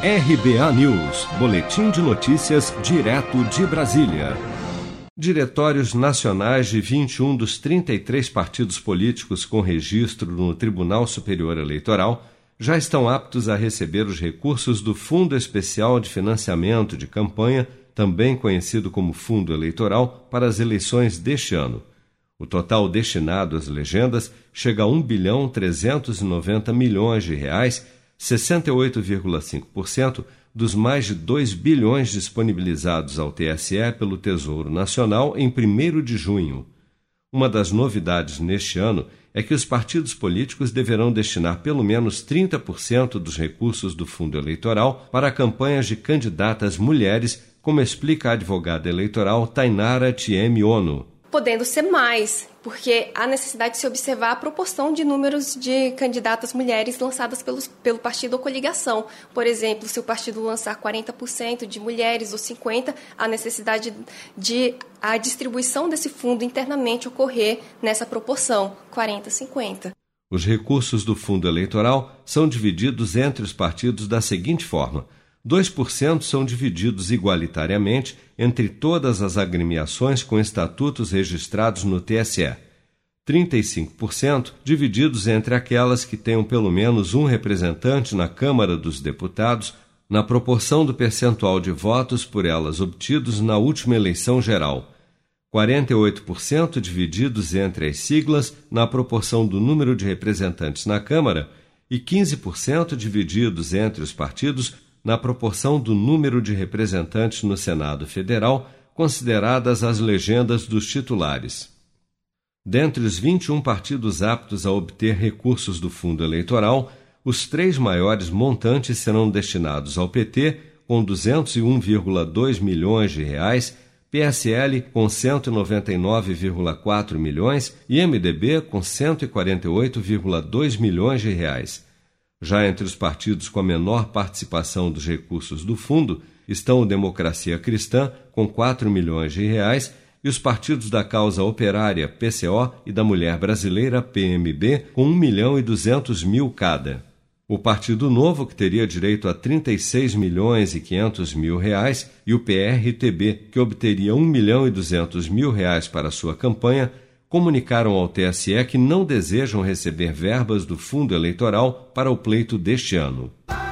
RBA News, Boletim de Notícias, direto de Brasília. Diretórios nacionais de 21 dos 33 partidos políticos com registro no Tribunal Superior Eleitoral já estão aptos a receber os recursos do Fundo Especial de Financiamento de Campanha, também conhecido como Fundo Eleitoral, para as eleições deste ano. O total destinado às legendas chega a 1 bilhão 390 milhões de reais 68,5% dos mais de 2 bilhões disponibilizados ao TSE pelo Tesouro Nacional em 1 de junho. Uma das novidades neste ano é que os partidos políticos deverão destinar pelo menos 30% dos recursos do fundo eleitoral para campanhas de candidatas mulheres, como explica a advogada eleitoral Tainara Tieme Ono podendo ser mais, porque há necessidade de se observar a proporção de números de candidatas mulheres lançadas pelos, pelo partido ou coligação. Por exemplo, se o partido lançar 40% de mulheres ou 50%, há necessidade de a distribuição desse fundo internamente ocorrer nessa proporção, 40-50. Os recursos do fundo eleitoral são divididos entre os partidos da seguinte forma 2% são divididos igualitariamente entre todas as agremiações com estatutos registrados no TSE. 35% divididos entre aquelas que tenham pelo menos um representante na Câmara dos Deputados, na proporção do percentual de votos por elas obtidos na última eleição geral. 48% divididos entre as siglas, na proporção do número de representantes na Câmara, e 15% divididos entre os partidos na proporção do número de representantes no Senado Federal, consideradas as legendas dos titulares. Dentre os 21 partidos aptos a obter recursos do fundo eleitoral, os três maiores montantes serão destinados ao PT, com 201,2 milhões de reais, PSL com 199,4 milhões e MDB com 148,2 milhões de reais. Já entre os partidos com a menor participação dos recursos do fundo estão o Democracia Cristã, com 4 milhões de reais, e os partidos da causa operária, PCO, e da Mulher Brasileira, PMB, com 1 milhão e 200 mil cada. O Partido Novo, que teria direito a 36 milhões e 500 mil reais, e o PRTB, que obteria 1 milhão e 200 mil reais para sua campanha, comunicaram ao TSE que não desejam receber verbas do fundo eleitoral para o pleito deste ano.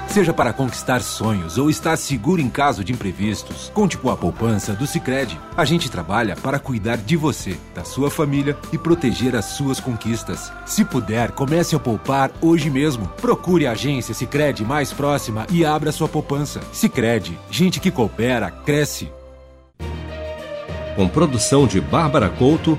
Seja para conquistar sonhos ou estar seguro em caso de imprevistos, conte com a poupança do Sicredi. A gente trabalha para cuidar de você, da sua família e proteger as suas conquistas. Se puder, comece a poupar hoje mesmo. Procure a agência Sicredi mais próxima e abra sua poupança. Sicredi, gente que coopera cresce. Com produção de Bárbara Couto